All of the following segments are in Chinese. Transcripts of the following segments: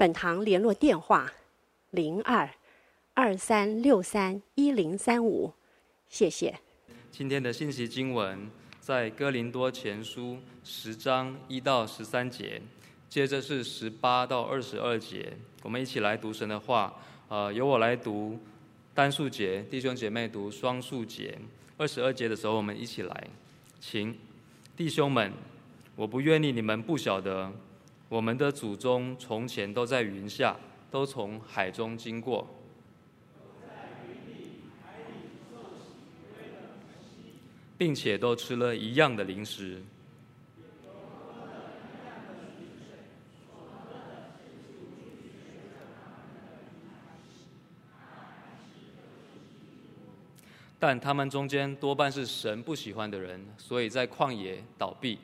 本堂联络电话：零二二三六三一零三五，谢谢。今天的信息经文在哥林多前书十章一到十三节，接着是十八到二十二节。我们一起来读神的话。呃，由我来读单数节，弟兄姐妹读双数节。二十二节的时候，我们一起来，请弟兄们，我不愿意你们不晓得。我们的祖宗从前都在云下，都从海中经过，并且都吃了一样的零食。但他们中间多半是神不喜欢的人，所以在旷野倒闭。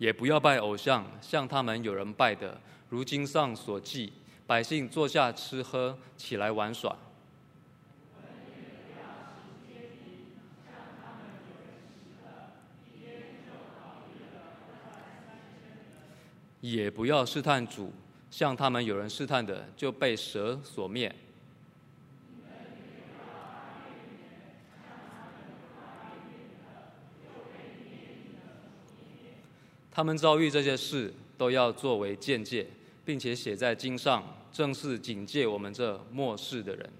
也不要拜偶像，像他们有人拜的，如经上所记，百姓坐下吃喝，起来玩耍。也不要试探主，像他们有人试探的，就被蛇所灭。他们遭遇这些事，都要作为鉴戒，并且写在经上，正是警戒我们这末世的人。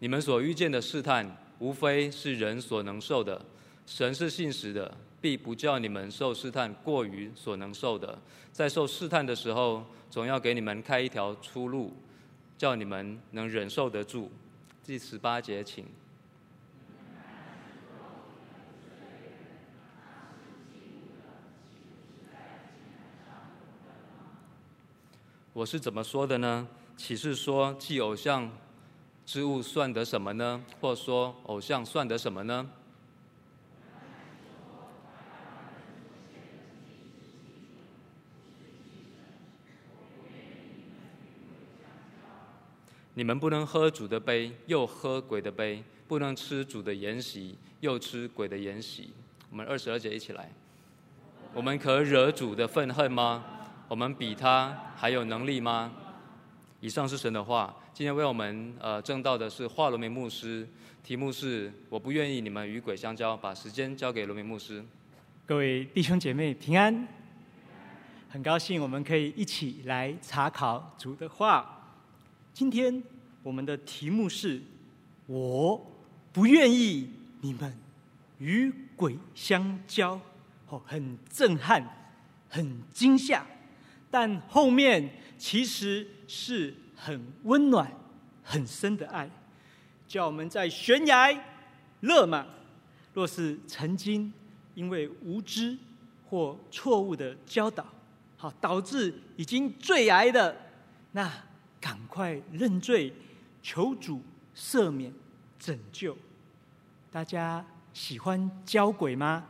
你们所遇见的试探，无非是人所能受的。神是信实的，必不叫你们受试探过于所能受的。在受试探的时候，总要给你们开一条出路，叫你们能忍受得住。第十八节，请。我是怎么说的呢？启示说祭偶像之物算得什么呢？或说偶像算得什么呢？你们不能喝主的杯，又喝鬼的杯；不能吃主的筵席，又吃鬼的筵席。我们二十二节一起来。我们可惹主的愤恨吗？我们比他还有能力吗？以上是神的话。今天为我们呃证道的是华罗明牧师，题目是“我不愿意你们与鬼相交”。把时间交给罗明牧师。各位弟兄姐妹平安，很高兴我们可以一起来查考主的话。今天我们的题目是：我不愿意你们与鬼相交。哦，很震撼，很惊吓，但后面其实是很温暖、很深的爱，叫我们在悬崖勒马。若是曾经因为无知或错误的教导，好导致已经坠崖的那。赶快认罪，求主赦免、拯救。大家喜欢交鬼吗？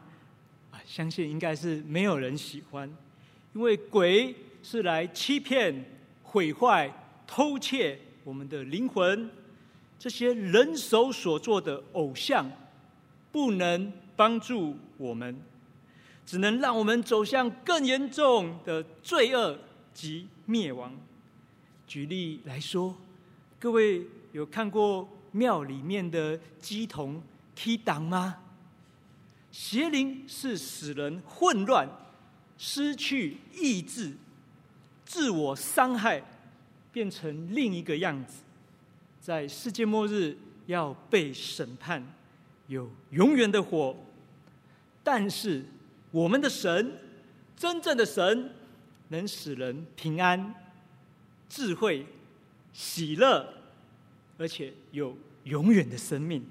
啊，相信应该是没有人喜欢，因为鬼是来欺骗、毁坏、偷窃我们的灵魂。这些人手所做的偶像，不能帮助我们，只能让我们走向更严重的罪恶及灭亡。举例来说，各位有看过庙里面的乩童踢挡吗？邪灵是使人混乱、失去意志、自我伤害，变成另一个样子，在世界末日要被审判，有永远的火。但是我们的神，真正的神，能使人平安、智慧、喜乐，而且有永远的生命。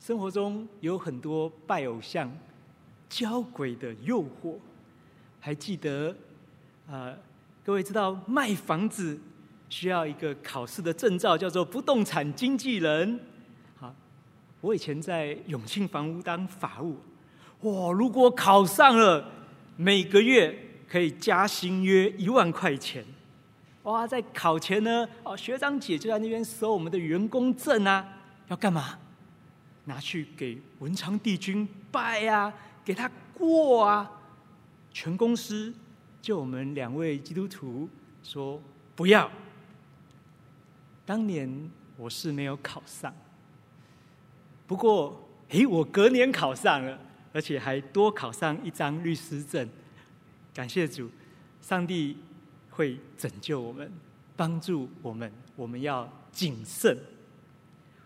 生活中有很多拜偶像、交鬼的诱惑，还记得？呃，各位知道卖房子需要一个考试的证照，叫做不动产经纪人。好，我以前在永庆房屋当法务，哇，如果考上了，每个月可以加薪约一万块钱。哇，在考前呢，哦，学长姐就在那边收我们的员工证啊，要干嘛？拿去给文昌帝君拜啊，给他过啊，全公司。就我们两位基督徒说不要。当年我是没有考上，不过，诶，我隔年考上了，而且还多考上一张律师证。感谢主，上帝会拯救我们，帮助我们。我们要谨慎。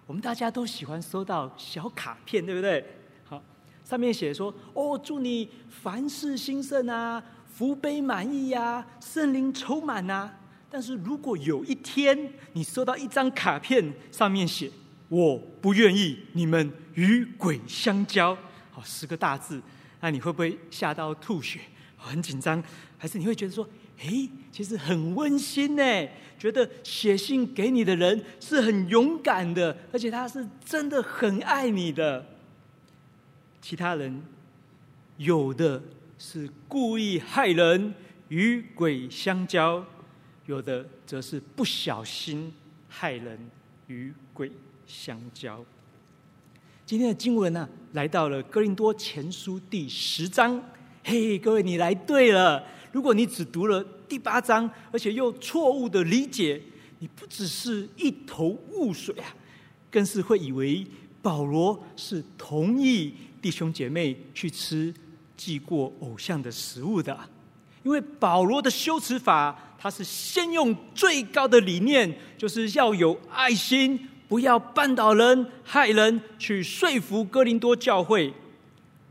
我们大家都喜欢收到小卡片，对不对？好，上面写说：“哦，祝你凡事兴盛啊。”福杯满溢呀，圣灵充满呐。但是如果有一天你收到一张卡片，上面写“我不愿意你们与鬼相交”，好，十个大字，那你会不会吓到吐血？很紧张，还是你会觉得说：“诶，其实很温馨呢？”觉得写信给你的人是很勇敢的，而且他是真的很爱你的。其他人有的。是故意害人，与鬼相交；有的则是不小心害人，与鬼相交。今天的经文呢、啊，来到了哥林多前书第十章。嘿，各位，你来对了。如果你只读了第八章，而且又错误的理解，你不只是一头雾水啊，更是会以为保罗是同意弟兄姐妹去吃。祭过偶像的食物的，因为保罗的修辞法，他是先用最高的理念，就是要有爱心，不要绊倒人、害人，去说服哥林多教会。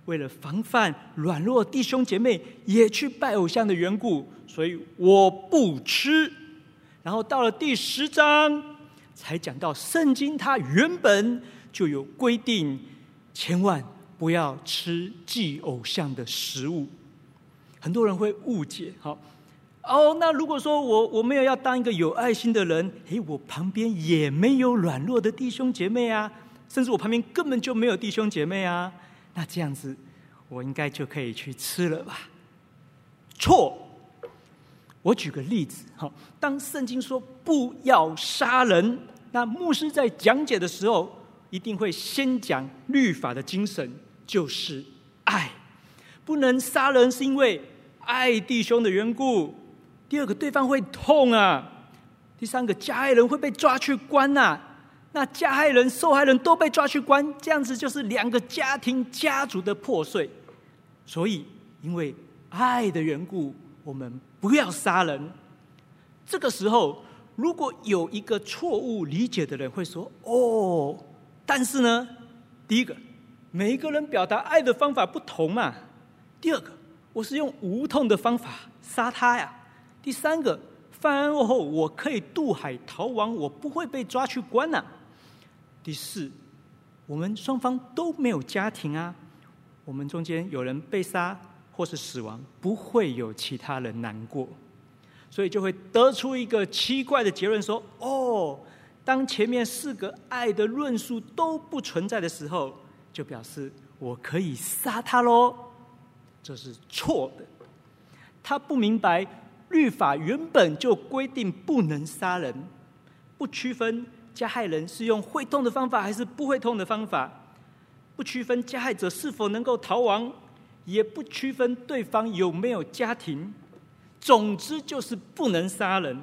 为了防范软弱弟兄姐妹也去拜偶像的缘故，所以我不吃。然后到了第十章，才讲到圣经，它原本就有规定，千万。不要吃祭偶像的食物，很多人会误解。好，哦，那如果说我我没有要当一个有爱心的人，诶，我旁边也没有软弱的弟兄姐妹啊，甚至我旁边根本就没有弟兄姐妹啊，那这样子我应该就可以去吃了吧？错。我举个例子，好，当圣经说不要杀人，那牧师在讲解的时候，一定会先讲律法的精神。就是爱，不能杀人，是因为爱弟兄的缘故。第二个，对方会痛啊。第三个，加害人会被抓去关呐、啊。那加害人、受害人都被抓去关，这样子就是两个家庭、家族的破碎。所以，因为爱的缘故，我们不要杀人。这个时候，如果有一个错误理解的人会说：“哦，但是呢，第一个。”每一个人表达爱的方法不同嘛。第二个，我是用无痛的方法杀他呀。第三个，犯案后我可以渡海逃亡，我不会被抓去关呐。第四，我们双方都没有家庭啊，我们中间有人被杀或是死亡，不会有其他人难过，所以就会得出一个奇怪的结论：说，哦，当前面四个爱的论述都不存在的时候。就表示我可以杀他喽，这是错的。他不明白律法原本就规定不能杀人，不区分加害人是用会痛的方法还是不会痛的方法，不区分加害者是否能够逃亡，也不区分对方有没有家庭。总之就是不能杀人。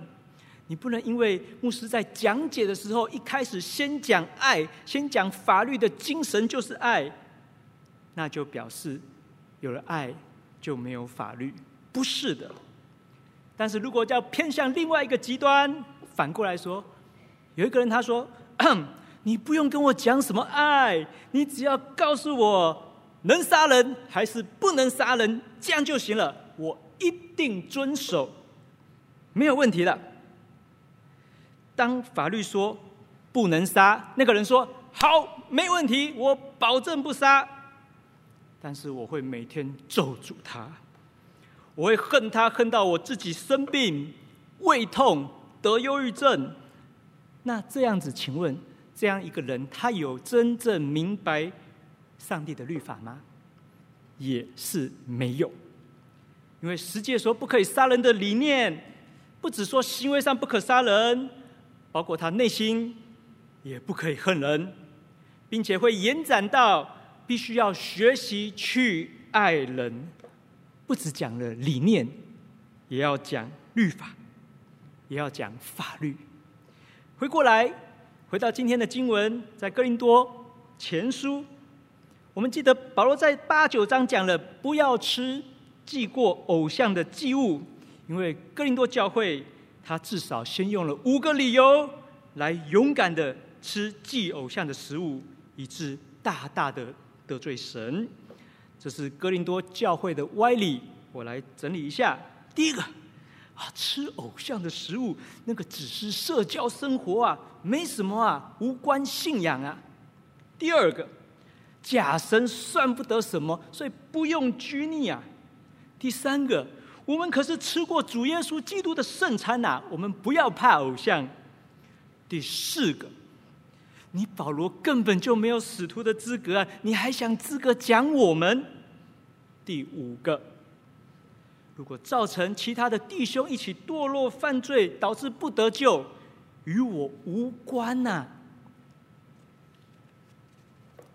你不能因为牧师在讲解的时候一开始先讲爱，先讲法律的精神就是爱，那就表示有了爱就没有法律，不是的。但是如果要偏向另外一个极端，反过来说，有一个人他说：“你不用跟我讲什么爱，你只要告诉我能杀人还是不能杀人，这样就行了，我一定遵守，没有问题的。当法律说不能杀，那个人说好，没问题，我保证不杀。但是我会每天咒诅他，我会恨他，恨到我自己生病、胃痛、得忧郁症。那这样子，请问这样一个人，他有真正明白上帝的律法吗？也是没有，因为十诫说不可以杀人的理念，不只说行为上不可杀人，包括他内心也不可以恨人，并且会延展到必须要学习去爱人，不只讲了理念，也要讲律法，也要讲法律。回过来，回到今天的经文，在哥林多前书。我们记得保罗在八九章讲了不要吃祭过偶像的祭物，因为哥林多教会他至少先用了五个理由来勇敢的吃祭偶像的食物，以致大大的得罪神。这是哥林多教会的歪理，我来整理一下。第一个啊，吃偶像的食物，那个只是社交生活啊，没什么啊，无关信仰啊。第二个。假神算不得什么，所以不用拘泥啊。第三个，我们可是吃过主耶稣基督的圣餐呐，我们不要怕偶像。第四个，你保罗根本就没有使徒的资格啊，你还想资格讲我们？第五个，如果造成其他的弟兄一起堕落犯罪，导致不得救，与我无关呐。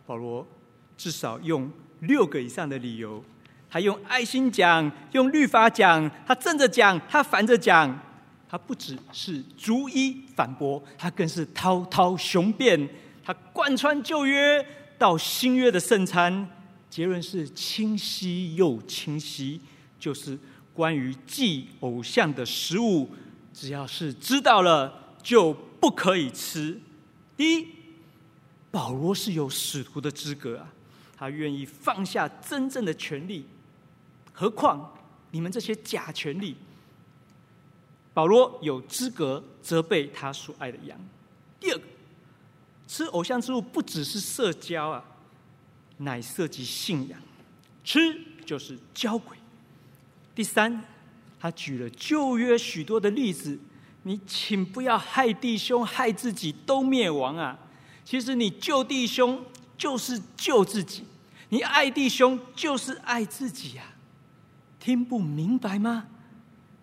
保罗至少用六个以上的理由，他用爱心讲，用律法讲，他正着讲，他反着讲，他不只是逐一反驳，他更是滔滔雄辩，他贯穿旧约到新约的圣餐，结论是清晰又清晰，就是关于祭偶像的食物，只要是知道了就不可以吃。第一。保罗是有使徒的资格啊，他愿意放下真正的权利，何况你们这些假权利。保罗有资格责备他所爱的羊。第二个，吃偶像之物不只是社交啊，乃涉及信仰，吃就是交鬼。第三，他举了旧约许多的例子，你请不要害弟兄害自己都灭亡啊。其实你救弟兄就是救自己，你爱弟兄就是爱自己呀，听不明白吗？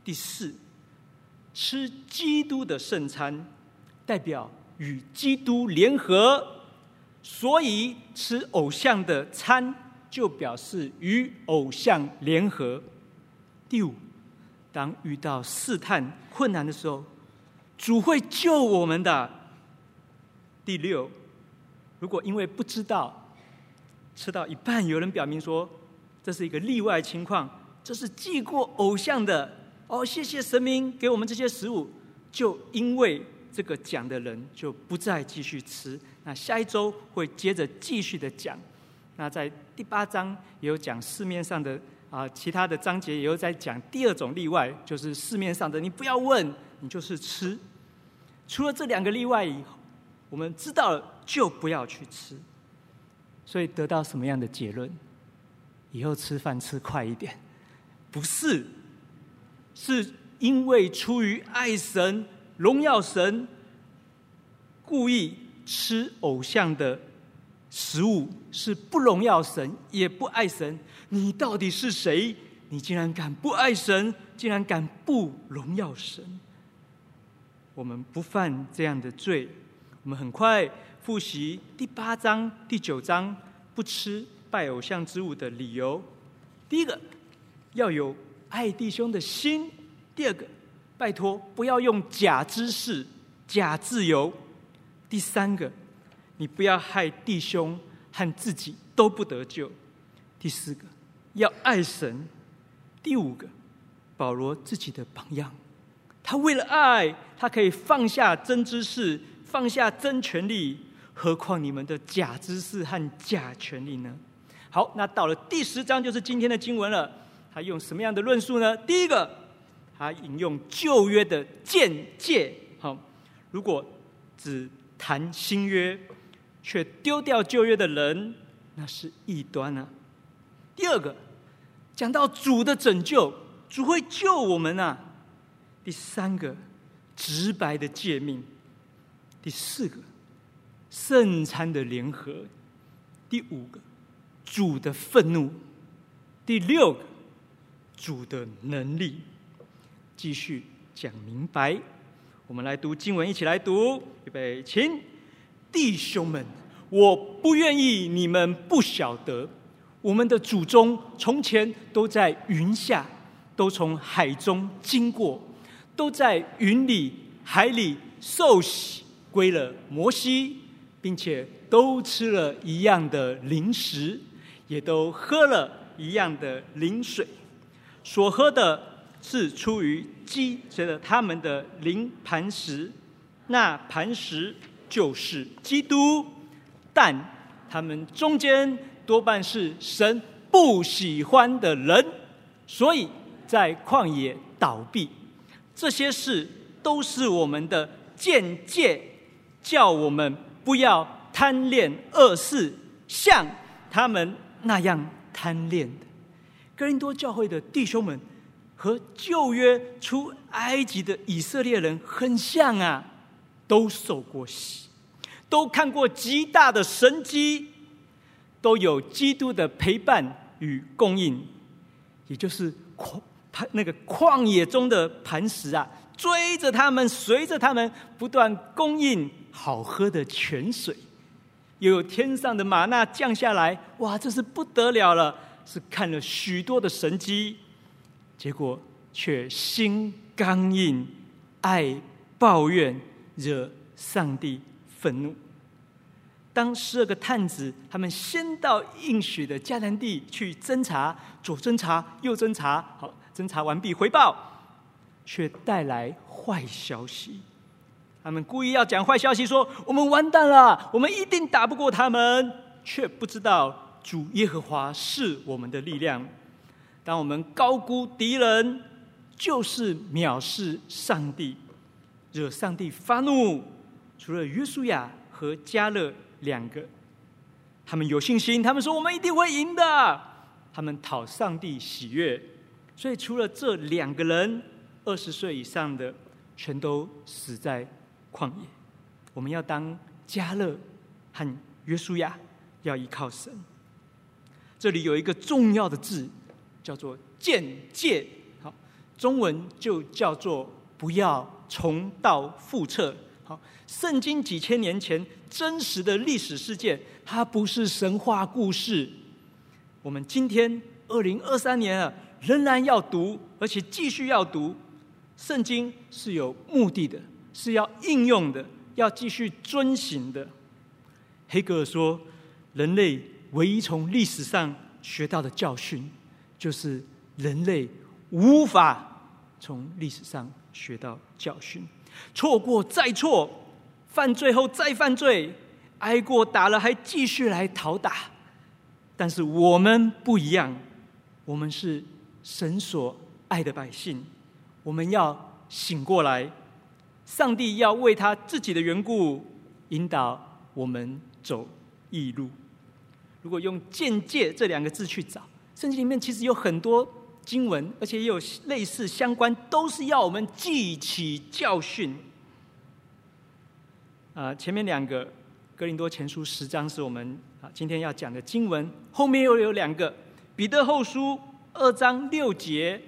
第四，吃基督的圣餐，代表与基督联合，所以吃偶像的餐就表示与偶像联合。第五，当遇到试探困难的时候，主会救我们的。第六，如果因为不知道吃到一半，有人表明说这是一个例外情况，这是祭过偶像的哦，谢谢神明给我们这些食物，就因为这个讲的人就不再继续吃。那下一周会接着继续的讲。那在第八章也有讲市面上的啊，其他的章节也有在讲第二种例外，就是市面上的你不要问，你就是吃。除了这两个例外以后。我们知道了就不要去吃，所以得到什么样的结论？以后吃饭吃快一点，不是，是因为出于爱神、荣耀神，故意吃偶像的食物，是不荣耀神，也不爱神。你到底是谁？你竟然敢不爱神，竟然敢不荣耀神？我们不犯这样的罪。我们很快复习第八章、第九章不吃拜偶像之物的理由。第一个，要有爱弟兄的心；第二个，拜托不要用假知识、假自由；第三个，你不要害弟兄和自己都不得救；第四个，要爱神；第五个，保罗自己的榜样，他为了爱，他可以放下真知识。放下真权利，何况你们的假知识和假权利呢？好，那到了第十章就是今天的经文了。他用什么样的论述呢？第一个，他引用旧约的鉴戒。好，如果只谈新约，却丢掉旧约的人，那是异端啊。第二个，讲到主的拯救，主会救我们啊。第三个，直白的诫命。第四个，圣餐的联合；第五个，主的愤怒；第六个，主的能力。继续讲明白，我们来读经文，一起来读，预备，请，弟兄们，我不愿意你们不晓得，我们的祖宗从前都在云下，都从海中经过，都在云里、海里受洗。归了摩西，并且都吃了一样的灵食，也都喝了一样的灵水。所喝的是出于鸡，随着他们的灵磐石，那磐石就是基督。但他们中间多半是神不喜欢的人，所以在旷野倒闭。这些事都是我们的鉴戒。叫我们不要贪恋恶事，像他们那样贪恋的。哥林多教会的弟兄们和旧约出埃及的以色列人很像啊，都受过洗，都看过极大的神迹，都有基督的陪伴与供应，也就是旷那个旷野中的磐石啊，追着他们，随着他们不断供应。好喝的泉水，又有天上的玛纳降下来，哇，这是不得了了！是看了许多的神迹，结果却心刚硬，爱抱怨，惹上帝愤怒。当十二个探子他们先到应许的迦南地去侦查，左侦查，右侦查，好，侦查完毕回报，却带来坏消息。他们故意要讲坏消息，说我们完蛋了，我们一定打不过他们，却不知道主耶和华是我们的力量。当我们高估敌人，就是藐视上帝，惹上帝发怒。除了约书亚和加勒两个，他们有信心，他们说我们一定会赢的，他们讨上帝喜悦。所以除了这两个人，二十岁以上的全都死在。旷野，我们要当加勒和约书亚，要依靠神。这里有一个重要的字，叫做“见戒”。好，中文就叫做“不要重蹈覆辙”。好，圣经几千年前真实的历史事件，它不是神话故事。我们今天二零二三年了，仍然要读，而且继续要读。圣经是有目的的。是要应用的，要继续遵行的。黑格尔说，人类唯一从历史上学到的教训，就是人类无法从历史上学到教训。错过再错，犯罪后再犯罪，挨过打了还继续来讨打。但是我们不一样，我们是神所爱的百姓，我们要醒过来。上帝要为他自己的缘故引导我们走义路。如果用“鉴戒”这两个字去找，圣经里面其实有很多经文，而且也有类似相关，都是要我们记起教训。啊，前面两个《哥林多前书》十章是我们啊今天要讲的经文，后面又有两个《彼得后书》二章六节，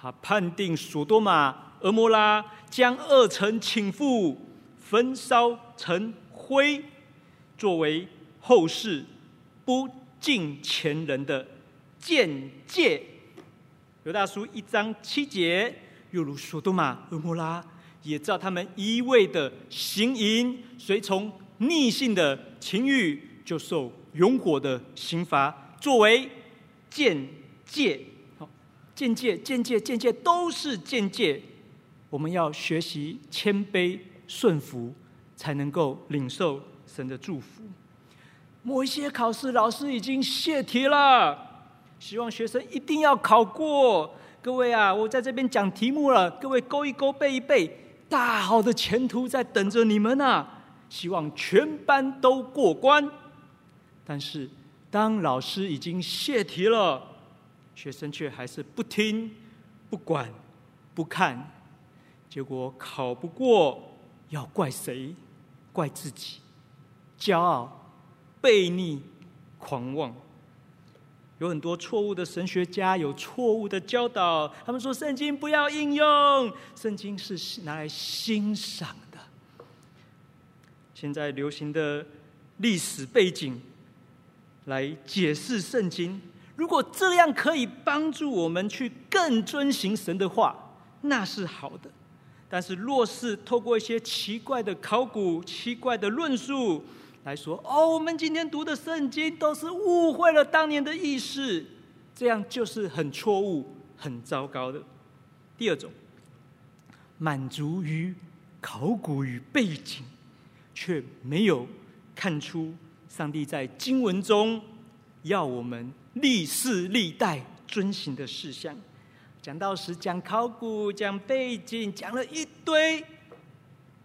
他判定所多玛、俄摩拉。将二城倾覆，焚烧成灰，作为后世不敬前人的鉴戒。犹大书一章七节，又如所多玛、蛾摩拉，也照他们一味的行淫，随从逆性的情欲，就受永火的刑罚，作为鉴戒。好，鉴戒、鉴戒、鉴戒，都是鉴戒。我们要学习谦卑顺服，才能够领受神的祝福。某一些考试老师已经泄题了，希望学生一定要考过。各位啊，我在这边讲题目了，各位勾一勾，背一背，大好的前途在等着你们啊！希望全班都过关。但是，当老师已经泄题了，学生却还是不听、不管、不看，结果考不过，要怪谁？怪自己，骄傲、背逆、狂妄。有很多错误的神学家有错误的教导，他们说圣经不要应用，圣经是拿来欣赏的。现在流行的历史背景来解释圣经，如果这样可以帮助我们去更遵行神的话，那是好的。但是若是透过一些奇怪的考古、奇怪的论述，来说哦，我们今天读的圣经都是误会了当年的意思，这样就是很错误、很糟糕的。第二种，满足于考古与背景，却没有看出上帝在经文中要我们历世历代遵行的事项。讲道时讲考古、讲背景，讲了一堆，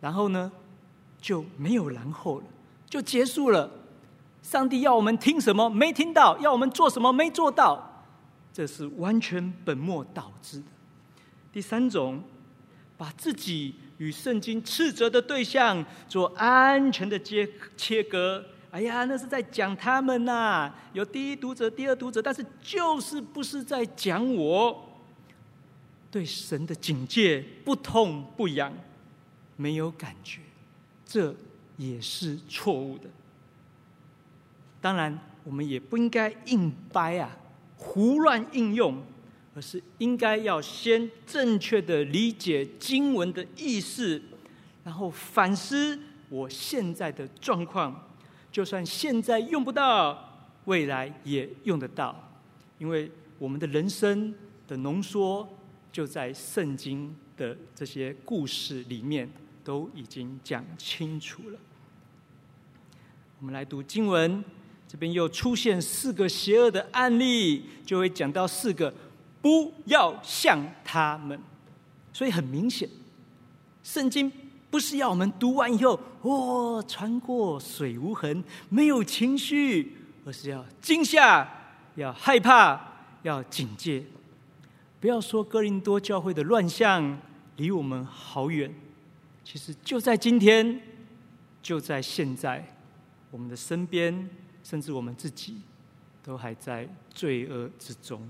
然后呢，就没有然后了。就结束了。上帝要我们听什么没听到，要我们做什么没做到，这是完全本末倒置的。第三种，把自己与圣经斥责的对象做安全的切切割。哎呀，那是在讲他们呐、有第一读者、第二读者，但是就是不是在讲我。对神的警戒不痛不痒，没有感觉，这。也是错误的。当然，我们也不应该硬掰啊，胡乱应用，而是应该要先正确的理解经文的意思，然后反思我现在的状况。就算现在用不到，未来也用得到，因为我们的人生的浓缩就在圣经的这些故事里面。都已经讲清楚了。我们来读经文，这边又出现四个邪恶的案例，就会讲到四个不要像他们。所以很明显，圣经不是要我们读完以后，哦，穿过水无痕，没有情绪，而是要惊吓，要害怕，要警戒。不要说哥林多教会的乱象离我们好远。其实就在今天，就在现在，我们的身边，甚至我们自己，都还在罪恶之中。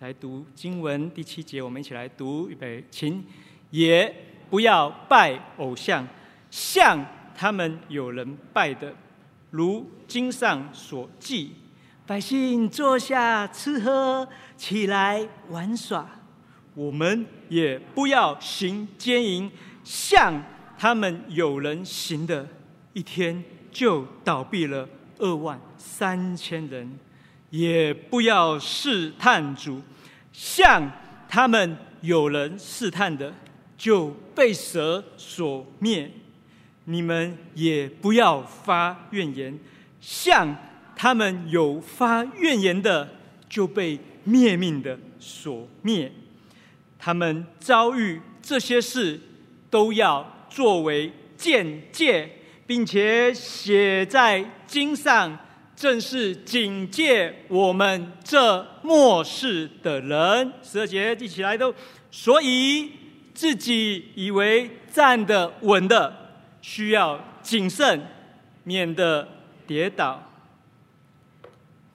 来读经文第七节，我们一起来读，预备，请，也不要拜偶像，像他们有人拜的，如经上所记，百姓坐下吃喝，起来玩耍，我们也不要行奸淫。像他们有人行的，一天就倒闭了二万三千人，也不要试探主；像他们有人试探的，就被蛇所灭。你们也不要发怨言；像他们有发怨言的，就被灭命的所灭。他们遭遇这些事。都要作为鉴戒，并且写在经上，正是警戒我们这末世的人。十二节记起来都，所以自己以为站得稳的，需要谨慎，免得跌倒。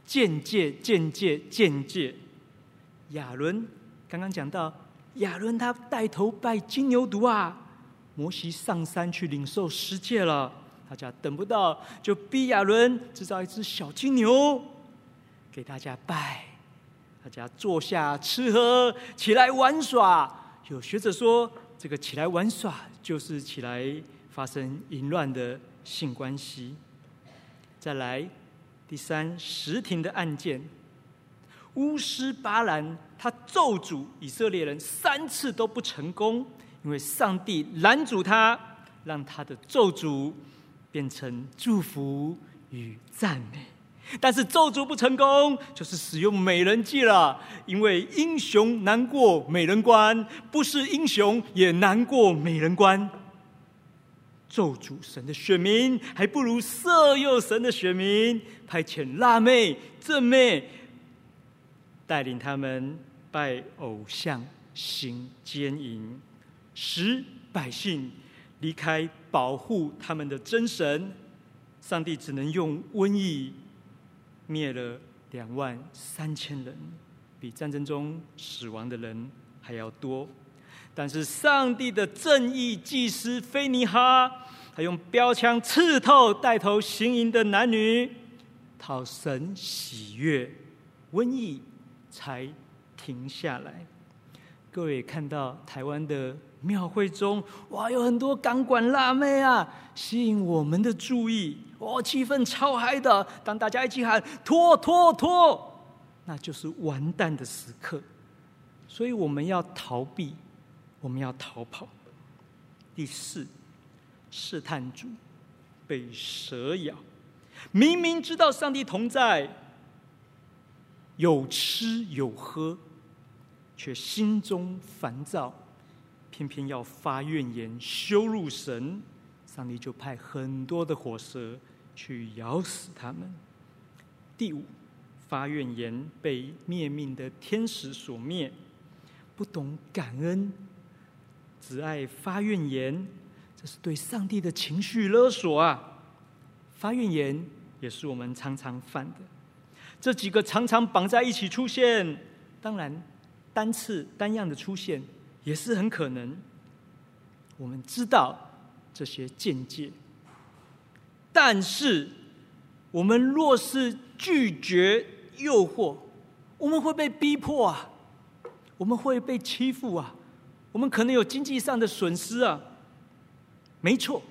鉴戒，鉴戒，鉴戒。亚伦刚刚讲到，亚伦他带头拜金牛犊啊。摩西上山去领受十诫了，大家等不到，就逼亚伦制造一只小金牛，给大家拜。大家坐下吃喝，起来玩耍。有学者说，这个起来玩耍就是起来发生淫乱的性关系。再来，第三实庭的案件，巫师巴兰他咒诅以色列人三次都不成功。因为上帝拦阻他，让他的咒诅变成祝福与赞美。但是咒诅不成功，就是使用美人计了。因为英雄难过美人关，不是英雄也难过美人关。咒诅神的选民，还不如色诱神的选民，派遣辣妹、正妹，带领他们拜偶像、行奸淫，使百姓离开保护他们的真神。上帝只能用瘟疫。灭了两万三千人，比战争中死亡的人还要多。但是上帝的正义祭司菲尼哈，他用标枪刺透带头行淫的男女，讨神喜悦，瘟疫才停下来。各位看到台湾的庙会中，哇，有很多钢管辣妹啊，吸引我们的注意。哇，气氛超嗨的！当大家一起喊“脱脱脱”，那就是完蛋的时刻。所以我们要逃避，我们要逃跑。第四，试探主被蛇咬，明明知道上帝同在，有吃有喝，却心中烦躁，偏偏要发怨言，羞辱神。上帝就派很多的火蛇去咬死他们。第五，发怨言被灭命的天使所灭，不懂感恩，只爱发怨言，这是对上帝的情绪勒索啊！发怨言也是我们常常犯的。这几个常常绑在一起出现，当然单次单样的出现也是很可能。我们知道。这些见解，但是我们若是拒绝诱惑，我们会被逼迫啊，我们会被欺负啊，我们可能有经济上的损失啊。没错，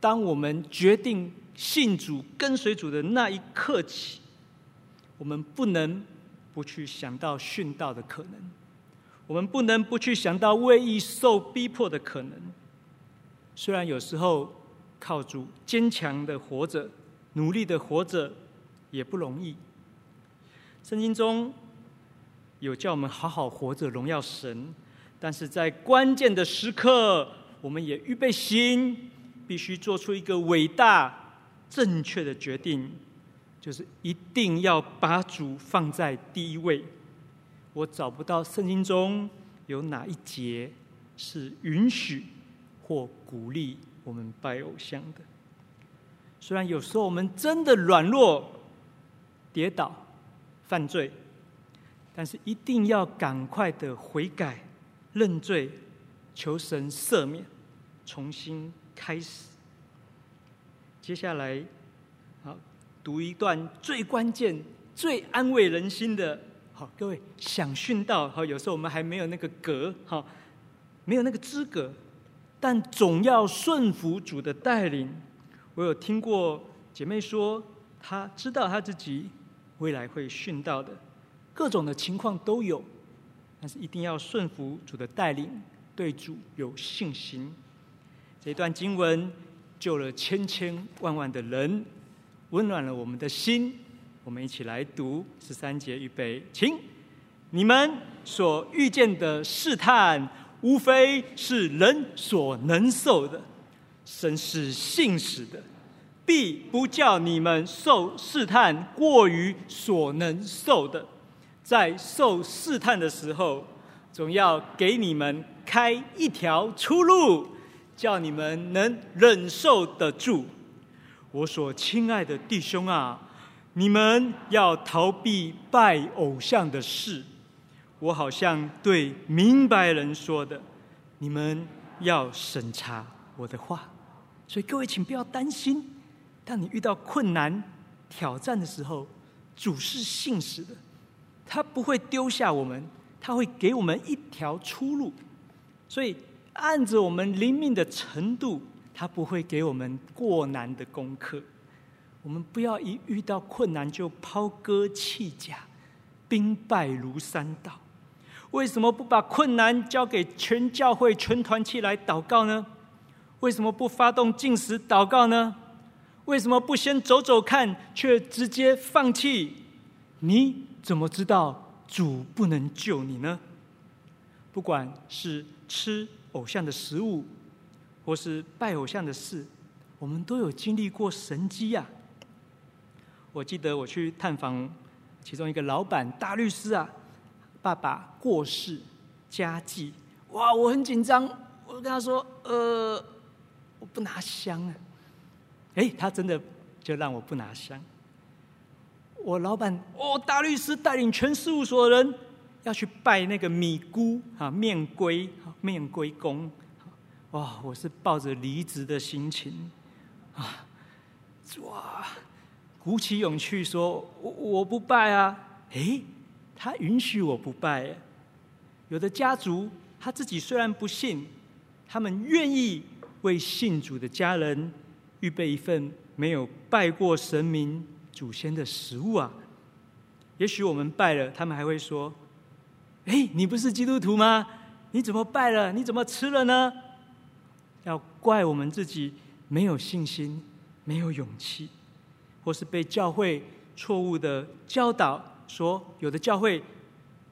当我们决定信主、跟随主的那一刻起，我们不能不去想到殉道的可能，我们不能不去想到为义受逼迫的可能。虽然有时候靠主坚强的活着，努力的活着也不容易。圣经中有叫我们好好活着荣耀神，但是在关键的时刻，我们也预备心，必须做出一个伟大正确的决定，就是一定要把主放在第一位。我找不到圣经中有哪一节是允许。或鼓励我们拜偶像的，虽然有时候我们真的软弱、跌倒、犯罪，但是一定要赶快的悔改、认罪、求神赦免，重新开始。接下来，好，读一段最关键、最安慰人心的。好，各位想殉道，好，有时候我们还没有那个格，好，没有那个资格。但总要顺服主的带领。我有听过姐妹说，她知道她自己未来会殉道的，各种的情况都有，但是一定要顺服主的带领，对主有信心。这段经文救了千千万万的人，温暖了我们的心。我们一起来读十三节，预备，请你们所遇见的试探。无非是人所能受的，神是信实的，必不叫你们受试探过于所能受的。在受试探的时候，总要给你们开一条出路，叫你们能忍受得住。我所亲爱的弟兄啊，你们要逃避拜偶像的事。我好像对明白人说的，你们要审查我的话，所以各位请不要担心。当你遇到困难、挑战的时候，主是信实的，他不会丢下我们，他会给我们一条出路。所以按着我们灵命的程度，他不会给我们过难的功课。我们不要一遇到困难就抛鸽弃甲，兵败如山倒。为什么不把困难交给全教会全团契来祷告呢？为什么不发动禁食祷告呢？为什么不先走走看，却直接放弃？你怎么知道主不能救你呢？不管是吃偶像的食物，或是拜偶像的事，我们都有经历过神迹呀。我记得我去探访其中一个老板大律师啊，爸爸过世，家祭，哇，我很紧张，我跟他说，呃，我不拿香啊。哎，他真的就让我不拿香。我老板哦，大律师带领全事务所的人要去拜那个米姑啊，面龟，面龟公。哇，我是抱着离职的心情啊，哇，鼓起勇气说，我我不拜啊。哎，他允许我不拜。有的家族他自己虽然不信，他们愿意为信主的家人。预备一份没有拜过神明祖先的食物啊！也许我们拜了，他们还会说：“哎，你不是基督徒吗？你怎么拜了？你怎么吃了呢？”要怪我们自己没有信心、没有勇气，或是被教会错误的教导，说有的教会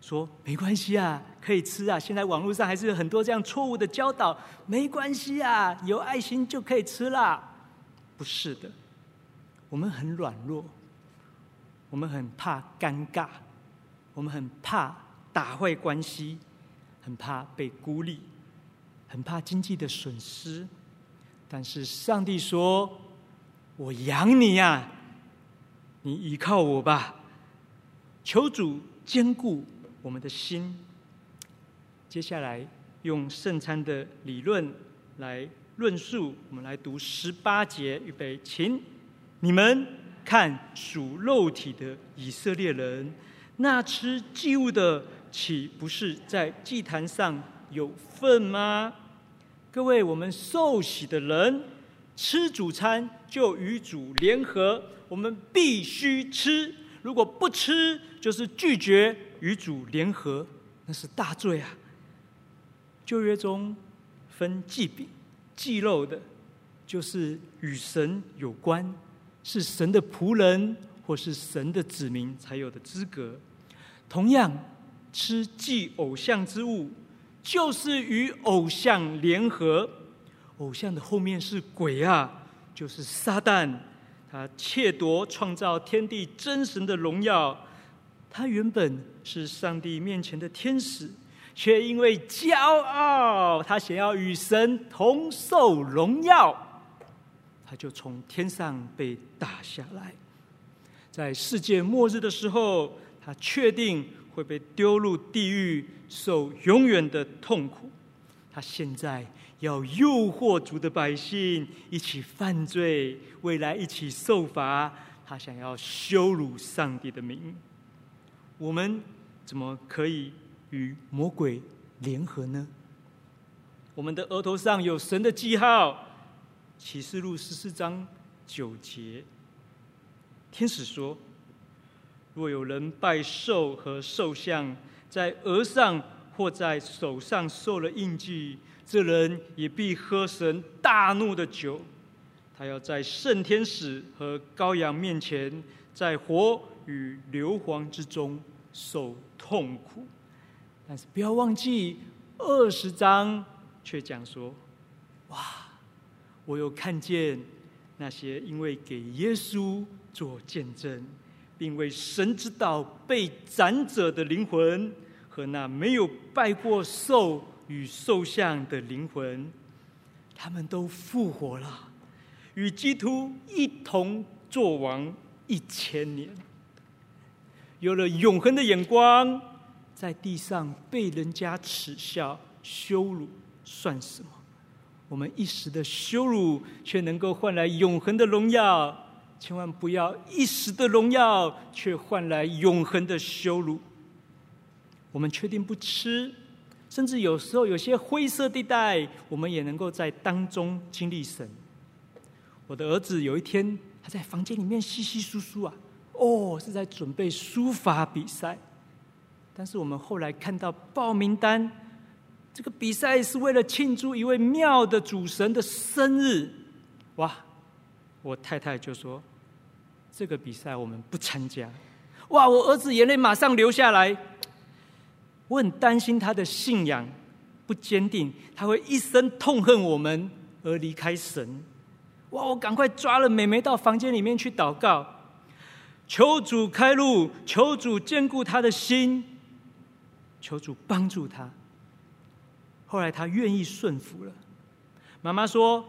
说没关系啊，可以吃啊。现在网络上还是有很多这样错误的教导，没关系啊，有爱心就可以吃啦。不是的，我们很软弱，我们很怕尴尬，我们很怕打坏关系，很怕被孤立，很怕经济的损失。但是上帝说：“我养你呀、啊，你依靠我吧。”求主坚固我们的心。接下来用圣餐的理论来。论述，我们来读十八节，预备，请你们看属肉体的以色列人，那吃祭物的，岂不是在祭坛上有份吗？各位，我们受洗的人吃主餐就与主联合，我们必须吃，如果不吃，就是拒绝与主联合，那是大罪啊！旧约中分祭饼。祭肉的，就是与神有关，是神的仆人或是神的子民才有的资格。同样，吃祭偶像之物，就是与偶像联合。偶像的后面是鬼啊，就是撒旦，他窃夺创造天地真神的荣耀。他原本是上帝面前的天使。却因为骄傲，他想要与神同受荣耀，他就从天上被打下来。在世界末日的时候，他确定会被丢入地狱，受永远的痛苦。他现在要诱惑主的百姓一起犯罪，未来一起受罚。他想要羞辱上帝的名。我们怎么可以？与魔鬼联合呢？我们的额头上有神的记号，启示录十四章九节，天使说：若有人拜兽和兽像，在额上或在手上受了印记，这人也必喝神大怒的酒。他要在圣天使和羔羊面前，在火与硫磺之中受痛苦。但是不要忘记，二十章却讲说：“哇，我有看见那些因为给耶稣做见证，并为神之道被斩者的灵魂，和那没有拜过兽与兽像的灵魂，他们都复活了，与基督一同作王一千年，有了永恒的眼光。”在地上被人家耻笑、羞辱，算什么？我们一时的羞辱，却能够换来永恒的荣耀。千万不要一时的荣耀，却换来永恒的羞辱。我们确定不吃，甚至有时候有些灰色地带，我们也能够在当中经历神。我的儿子有一天，他在房间里面稀稀疏疏啊，哦，是在准备书法比赛。但是我们后来看到报名单，这个比赛是为了庆祝一位庙的主神的生日，哇！我太太就说：“这个比赛我们不参加。”哇！我儿子眼泪马上流下来。我很担心他的信仰不坚定，他会一生痛恨我们而离开神。哇！我赶快抓了妹妹到房间里面去祷告，求主开路，求主坚固他的心，求主帮助他。后来他愿意顺服了。妈妈说：“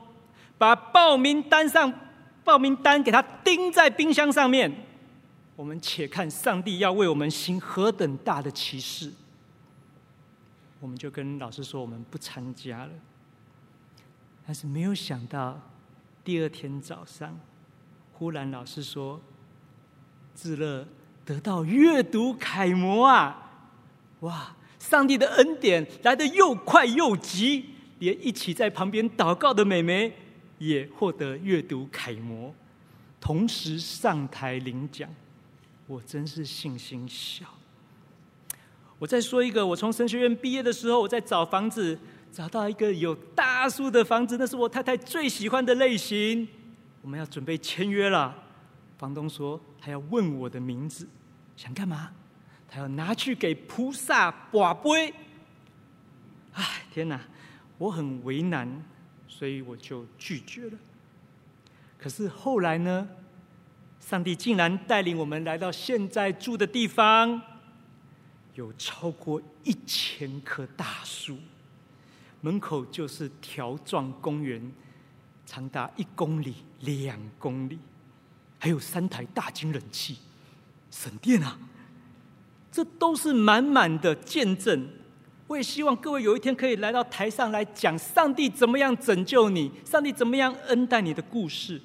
把报名单上。”报名单给他钉在冰箱上面，我们且看上帝要为我们行何等大的奇事。我们就跟老师说我们不参加了，但是没有想到第二天早上，忽然老师说，志乐得到阅读楷模啊！哇，上帝的恩典来得又快又急，连一起在旁边祷告的美眉。也获得阅读楷模，同时上台领奖，我真是信心小。我再说一个，我从神学院毕业的时候，我在找房子，找到一个有大树的房子，那是我太太最喜欢的类型。我们要准备签约了，房东说他要问我的名字，想干嘛？他要拿去给菩萨跋杯。哎，天哪，我很为难。所以我就拒绝了。可是后来呢？上帝竟然带领我们来到现在住的地方，有超过一千棵大树，门口就是条状公园，长达一公里、两公里，还有三台大金冷气，省电啊！这都是满满的见证。我也希望各位有一天可以来到台上来讲上帝怎么样拯救你，上帝怎么样恩待你的故事。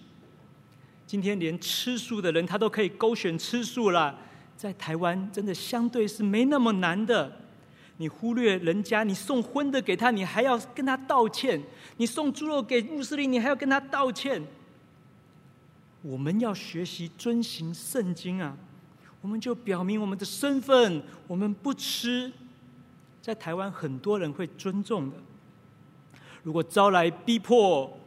今天连吃素的人他都可以勾选吃素了，在台湾真的相对是没那么难的。你忽略人家，你送荤的给他，你还要跟他道歉；你送猪肉给穆斯林，你还要跟他道歉。我们要学习遵行圣经啊，我们就表明我们的身份，我们不吃。在台湾，很多人会尊重的。如果招来逼迫，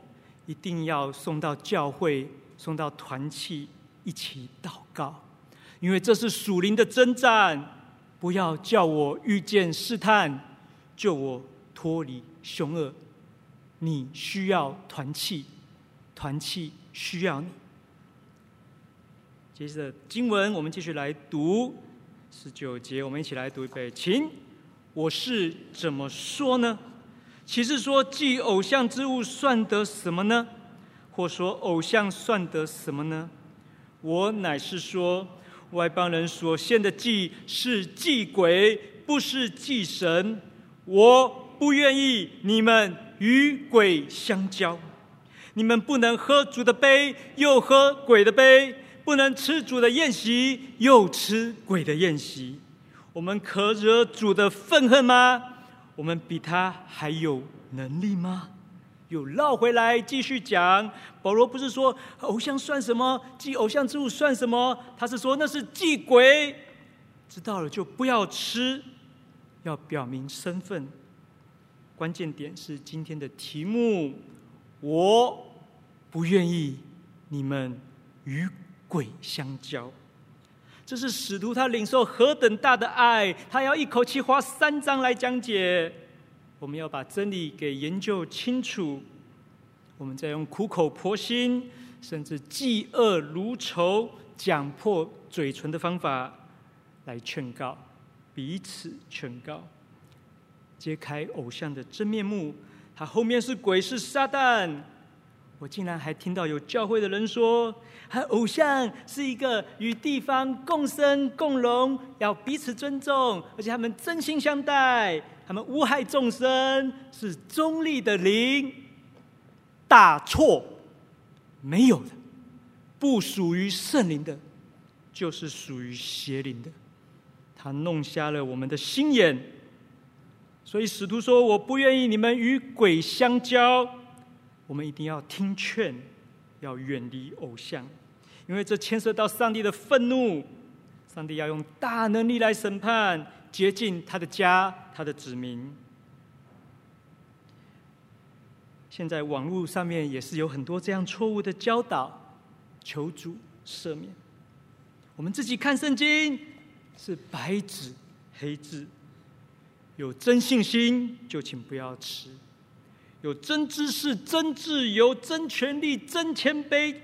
一定要送到教会，送到团契一起祷告，因为这是属灵的征战。不要叫我遇见试探，救我脱离凶恶。你需要团契，团契需要你。接着经文，我们继续来读十九节，我们一起来读一遍，请。我是怎么说呢？其实说祭偶像之物算得什么呢？或说偶像算得什么呢？我乃是说，外邦人所献的祭是祭鬼，不是祭神。我不愿意你们与鬼相交。你们不能喝主的杯，又喝鬼的杯；不能吃主的宴席，又吃鬼的宴席。我们可惹主的愤恨吗？我们比他还有能力吗？又绕回来继续讲。保罗不是说偶像算什么，祭偶像之物算什么？他是说那是祭鬼。知道了就不要吃，要表明身份。关键点是今天的题目：我不愿意你们与鬼相交。这是使徒他领受何等大的爱，他要一口气花三章来讲解。我们要把真理给研究清楚，我们再用苦口婆心，甚至嫉恶如仇、讲破嘴唇的方法来劝告，彼此劝告，揭开偶像的真面目。他后面是鬼，是撒旦。我竟然还听到有教会的人说，和偶像是一个与地方共生共荣，要彼此尊重，而且他们真心相待，他们无害众生，是中立的灵。大错，没有的，不属于圣灵的，就是属于邪灵的。他弄瞎了我们的心眼，所以使徒说：“我不愿意你们与鬼相交。”我们一定要听劝，要远离偶像，因为这牵涉到上帝的愤怒。上帝要用大能力来审判，洁净他的家、他的子民。现在网络上面也是有很多这样错误的教导，求主赦免。我们自己看圣经是白纸黑字，有真信心就请不要吃；有真知识、真自由、真权力、真谦卑，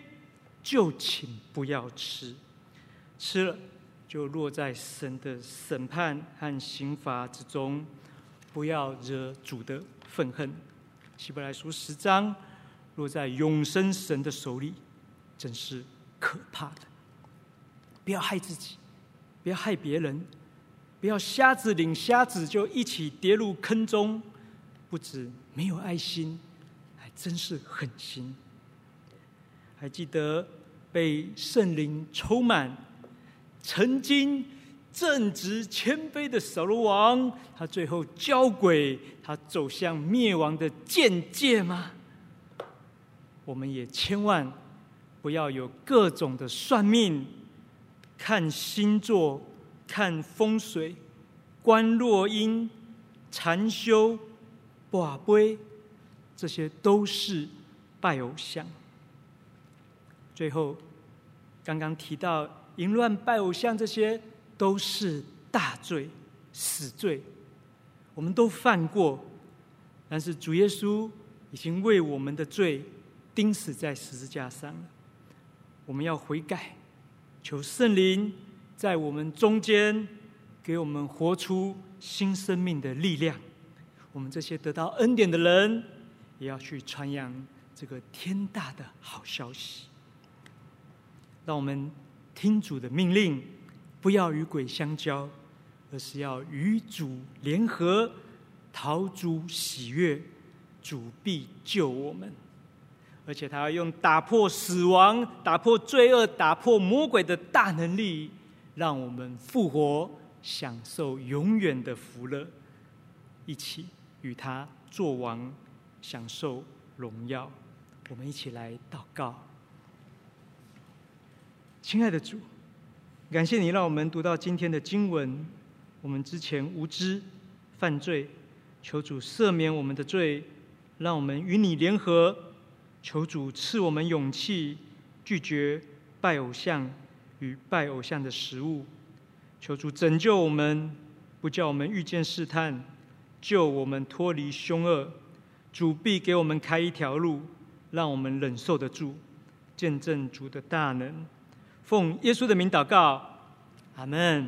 就请不要吃。吃了就落在神的审判和刑罚之中，不要惹主的愤恨。希伯来书十章，落在永生神的手里，真是可怕的。不要害自己，不要害别人，不要瞎子领瞎子就一起跌入坑中，不止没有爱心，还真是狠心。还记得被圣灵充满，曾经正直谦卑的扫罗王，他最后交鬼，他走向灭亡的境界吗？我们也千万不要有各种的算命、看星座、看风水、观落阴、禅修、跋杯，这些都是拜偶像。最后，刚刚提到淫乱、拜偶像，这些都是大罪、死罪。我们都犯过，但是主耶稣已经为我们的罪钉死在十字架上了。我们要悔改，求圣灵在我们中间给我们活出新生命的力量。我们这些得到恩典的人，也要去传扬这个天大的好消息。让我们听主的命令，不要与鬼相交。而是要与主联合，逃主喜悦，主必救我们。而且他要用打破死亡、打破罪恶、打破魔鬼的大能力，让我们复活，享受永远的福乐，一起与他作王，享受荣耀。我们一起来祷告，亲爱的主，感谢你让我们读到今天的经文。我们之前无知犯罪，求主赦免我们的罪，让我们与你联合。求主赐我们勇气，拒绝拜偶像与拜偶像的食物。求主拯救我们，不叫我们遇见试探，救我们脱离凶恶。主必给我们开一条路，让我们忍受得住，见证主的大能。奉耶稣的名祷告，阿门。